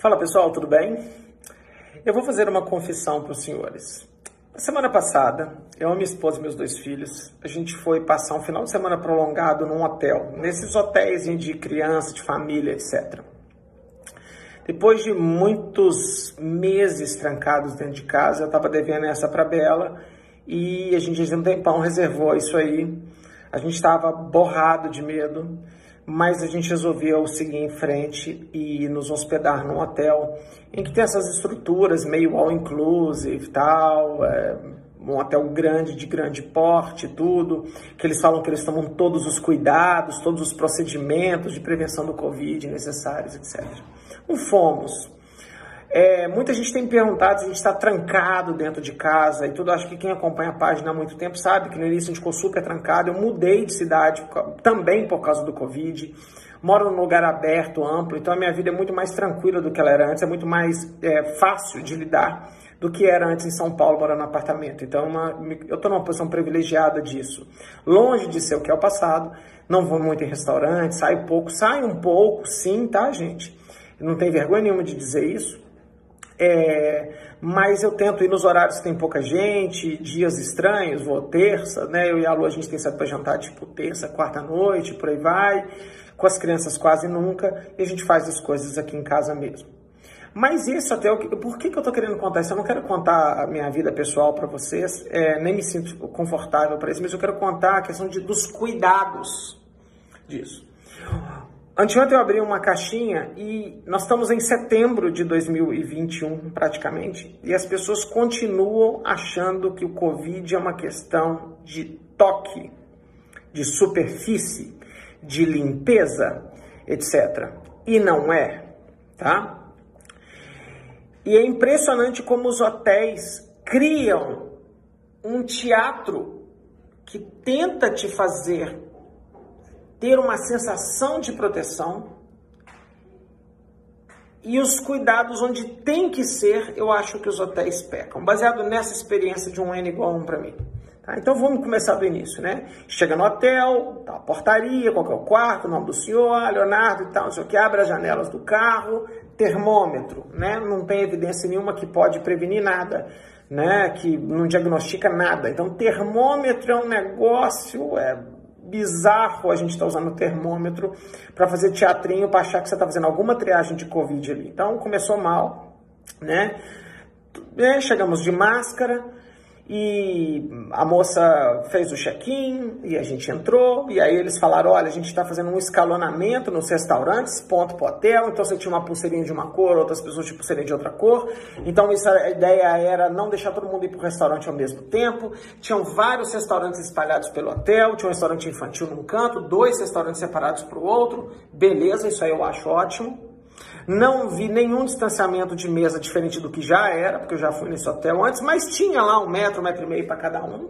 Fala pessoal, tudo bem? Eu vou fazer uma confissão para os senhores. Na semana passada, eu, minha esposa e meus dois filhos, a gente foi passar um final de semana prolongado num hotel, nesses hotéis de criança, de família, etc. Depois de muitos meses trancados dentro de casa, eu estava devendo essa para Bela e a gente, um tempão, reservou isso aí. A gente estava borrado de medo mas a gente resolveu seguir em frente e nos hospedar num hotel em que tem essas estruturas meio all inclusive tal, é, um hotel grande, de grande porte, tudo, que eles falam que eles tomam todos os cuidados, todos os procedimentos de prevenção do Covid necessários, etc. Não fomos. É, muita gente tem me perguntado se a gente está trancado dentro de casa e tudo. Acho que quem acompanha a página há muito tempo sabe que no início a gente ficou super trancado. Eu mudei de cidade também por causa do Covid. Moro num lugar aberto, amplo, então a minha vida é muito mais tranquila do que ela era antes, é muito mais é, fácil de lidar do que era antes em São Paulo, morando no apartamento. Então, uma, eu estou numa posição privilegiada disso. Longe de ser o que é o passado, não vou muito em restaurante, saio pouco, saio um pouco, sim, tá, gente? Não tem vergonha nenhuma de dizer isso. É, mas eu tento ir nos horários que tem pouca gente, dias estranhos, vou terça, né? Eu e a Lu, a gente tem saído para jantar tipo terça, quarta noite, por aí vai, com as crianças quase nunca, e a gente faz as coisas aqui em casa mesmo. Mas isso até, o que, por que, que eu estou querendo contar isso? Eu não quero contar a minha vida pessoal para vocês, é, nem me sinto confortável para isso, mas eu quero contar a questão de, dos cuidados disso. Anteontem eu abri uma caixinha e nós estamos em setembro de 2021, praticamente, e as pessoas continuam achando que o Covid é uma questão de toque, de superfície, de limpeza, etc. E não é, tá? E é impressionante como os hotéis criam um teatro que tenta te fazer ter uma sensação de proteção e os cuidados onde tem que ser, eu acho que os hotéis pecam. Baseado nessa experiência de um N igual a 1 para mim. Tá? Então vamos começar do início, né? Chega no hotel, tá a portaria, qual é o quarto, o nome do senhor, Leonardo e tal, não sei o que, abre as janelas do carro, termômetro, né? Não tem evidência nenhuma que pode prevenir nada, né? Que não diagnostica nada. Então termômetro é um negócio, é bizarro a gente estar tá usando o termômetro para fazer teatrinho para achar que você está fazendo alguma triagem de Covid ali. Então começou mal, né? É, chegamos de máscara, e a moça fez o check-in e a gente entrou. E aí eles falaram: olha, a gente está fazendo um escalonamento nos restaurantes, ponto para hotel. Então você tinha uma pulseirinha de uma cor, outras pessoas tinham pulseirinha de outra cor. Então isso, a ideia era não deixar todo mundo ir para o restaurante ao mesmo tempo. Tinham vários restaurantes espalhados pelo hotel. Tinha um restaurante infantil num canto, dois restaurantes separados para o outro. Beleza, isso aí eu acho ótimo. Não vi nenhum distanciamento de mesa diferente do que já era, porque eu já fui nesse hotel antes, mas tinha lá um metro, um metro e meio para cada um.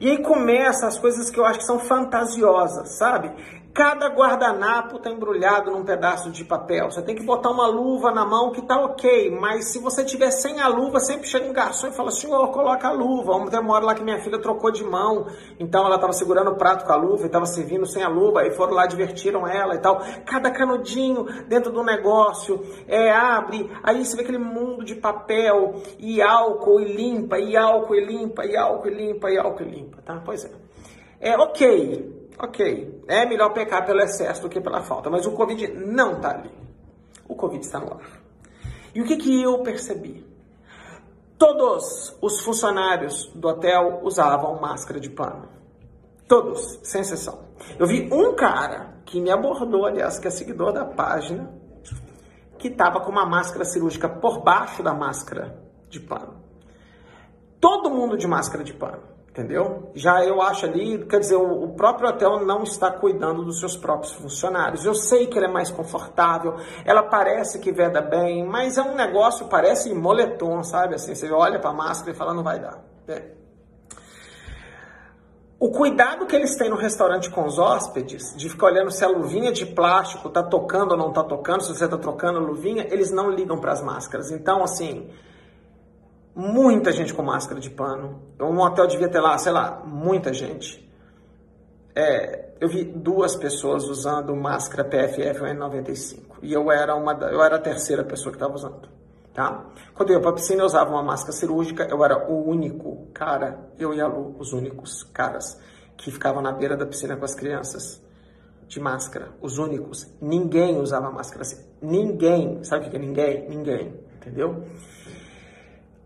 E aí começa as coisas que eu acho que são fantasiosas, sabe? Cada guardanapo está embrulhado num pedaço de papel. Você tem que botar uma luva na mão que tá ok, mas se você tiver sem a luva, sempre chega um garçom e fala: Senhor, coloca a luva. Ontem uma hora lá que minha filha trocou de mão, então ela estava segurando o prato com a luva e estava servindo sem a luva. Aí foram lá, divertiram ela e tal. Cada canudinho dentro do negócio é, abre, aí você vê aquele mundo de papel e álcool e limpa, e álcool e limpa, e álcool e limpa, e álcool e limpa, tá? Pois é. É ok, Ok, é melhor pecar pelo excesso do que pela falta, mas o Covid não está ali. O Covid está no ar. E o que, que eu percebi? Todos os funcionários do hotel usavam máscara de pano. Todos, sem exceção. Eu vi um cara que me abordou, aliás, que é seguidor da página, que estava com uma máscara cirúrgica por baixo da máscara de pano. Todo mundo de máscara de pano entendeu? Já eu acho ali, quer dizer, o, próprio hotel não está cuidando dos seus próprios funcionários. Eu sei que ela é mais confortável, ela parece que veda bem, mas é um negócio, parece moletom, sabe? Assim, você olha para a máscara e fala, não vai dar. É. O cuidado que eles têm no restaurante com os hóspedes, de ficar olhando se a luvinha de plástico está tocando ou não está tocando, se você está trocando a luvinha, eles não ligam para as máscaras. Então, assim, muita gente com máscara de pano. Um hotel devia ter lá, sei lá, muita gente. É, eu vi duas pessoas usando máscara PFF N95 e eu era uma eu era a terceira pessoa que estava usando, tá? Quando eu ia para piscina eu usava uma máscara cirúrgica, eu era o único cara, eu e a Lu, os únicos caras que ficavam na beira da piscina com as crianças de máscara, os únicos. Ninguém usava máscara assim. Ninguém, sabe o que é ninguém? Ninguém, entendeu?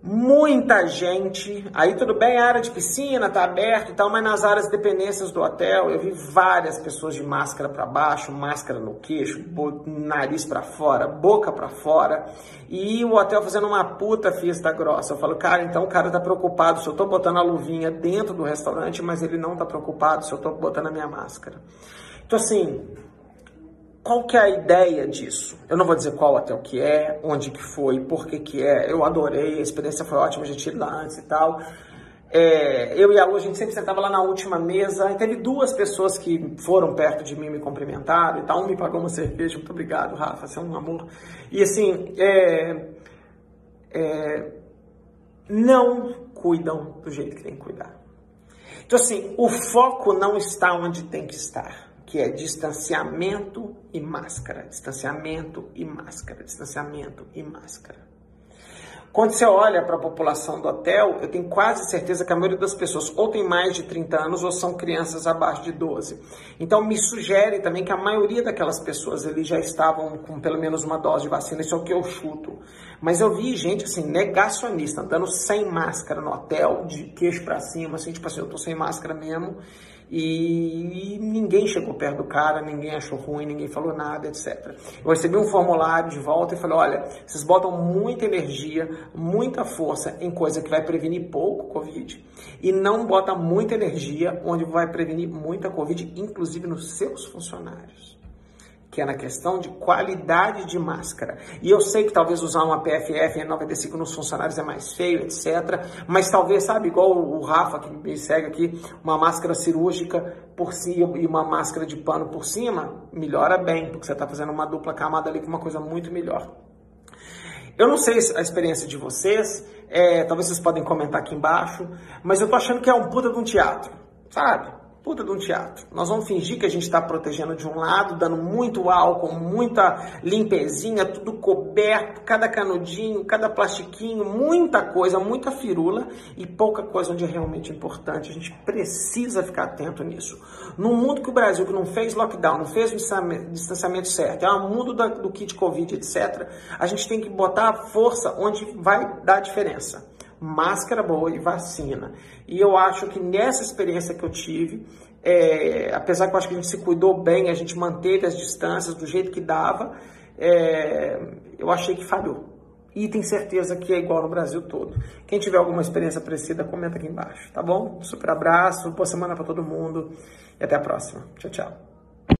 Muita gente. Aí tudo bem, a área de piscina tá aberto e tal, mas nas áreas de dependências do hotel eu vi várias pessoas de máscara para baixo, máscara no queixo, nariz para fora, boca para fora, e o hotel fazendo uma puta fiesta grossa. Eu falo, cara, então o cara tá preocupado se eu tô botando a luvinha dentro do restaurante, mas ele não tá preocupado se eu tô botando a minha máscara. Então assim, qual que é a ideia disso? Eu não vou dizer qual hotel que é, onde que foi, por que que é. Eu adorei, a experiência foi ótima, a gente ia lá antes e tal. É, eu e a Lu, a gente sempre sentava lá na última mesa. E teve duas pessoas que foram perto de mim me cumprimentaram e tal. Um me pagou uma cerveja. Muito obrigado, Rafa. Você é um amor. E assim, é, é, não cuidam do jeito que tem que cuidar. Então, assim, o foco não está onde tem que estar que é distanciamento e máscara, distanciamento e máscara, distanciamento e máscara. Quando você olha para a população do hotel, eu tenho quase certeza que a maioria das pessoas ou tem mais de 30 anos ou são crianças abaixo de 12. Então me sugere também que a maioria daquelas pessoas ali já estavam com pelo menos uma dose de vacina, isso é o que eu chuto. Mas eu vi gente assim, negacionista, andando sem máscara no hotel, de queixo para cima, assim, tipo assim, eu tô sem máscara mesmo e ninguém chegou perto do cara, ninguém achou ruim, ninguém falou nada, etc. Eu recebi um formulário de volta e falei: olha, vocês botam muita energia, muita força em coisa que vai prevenir pouco Covid e não bota muita energia onde vai prevenir muita Covid, inclusive nos seus funcionários que é na questão de qualidade de máscara. E eu sei que talvez usar uma PFF N95 nos funcionários é mais feio, etc. Mas talvez, sabe, igual o Rafa que me segue aqui, uma máscara cirúrgica por cima e uma máscara de pano por cima, melhora bem, porque você está fazendo uma dupla camada ali com uma coisa muito melhor. Eu não sei a experiência de vocês, é, talvez vocês podem comentar aqui embaixo, mas eu tô achando que é um puta de um teatro, sabe? Puta de um teatro. Nós vamos fingir que a gente está protegendo de um lado, dando muito álcool, muita limpezinha, tudo coberto, cada canudinho, cada plastiquinho, muita coisa, muita firula e pouca coisa onde é realmente importante. A gente precisa ficar atento nisso. Num mundo que o Brasil que não fez lockdown, não fez o distanciamento certo, é um mundo do kit Covid, etc., a gente tem que botar força onde vai dar diferença máscara boa e vacina. E eu acho que nessa experiência que eu tive, é, apesar que eu acho que a gente se cuidou bem, a gente manteve as distâncias do jeito que dava, é, eu achei que falhou. E tenho certeza que é igual no Brasil todo. Quem tiver alguma experiência parecida, comenta aqui embaixo, tá bom? Super abraço, boa semana para todo mundo e até a próxima. Tchau, tchau.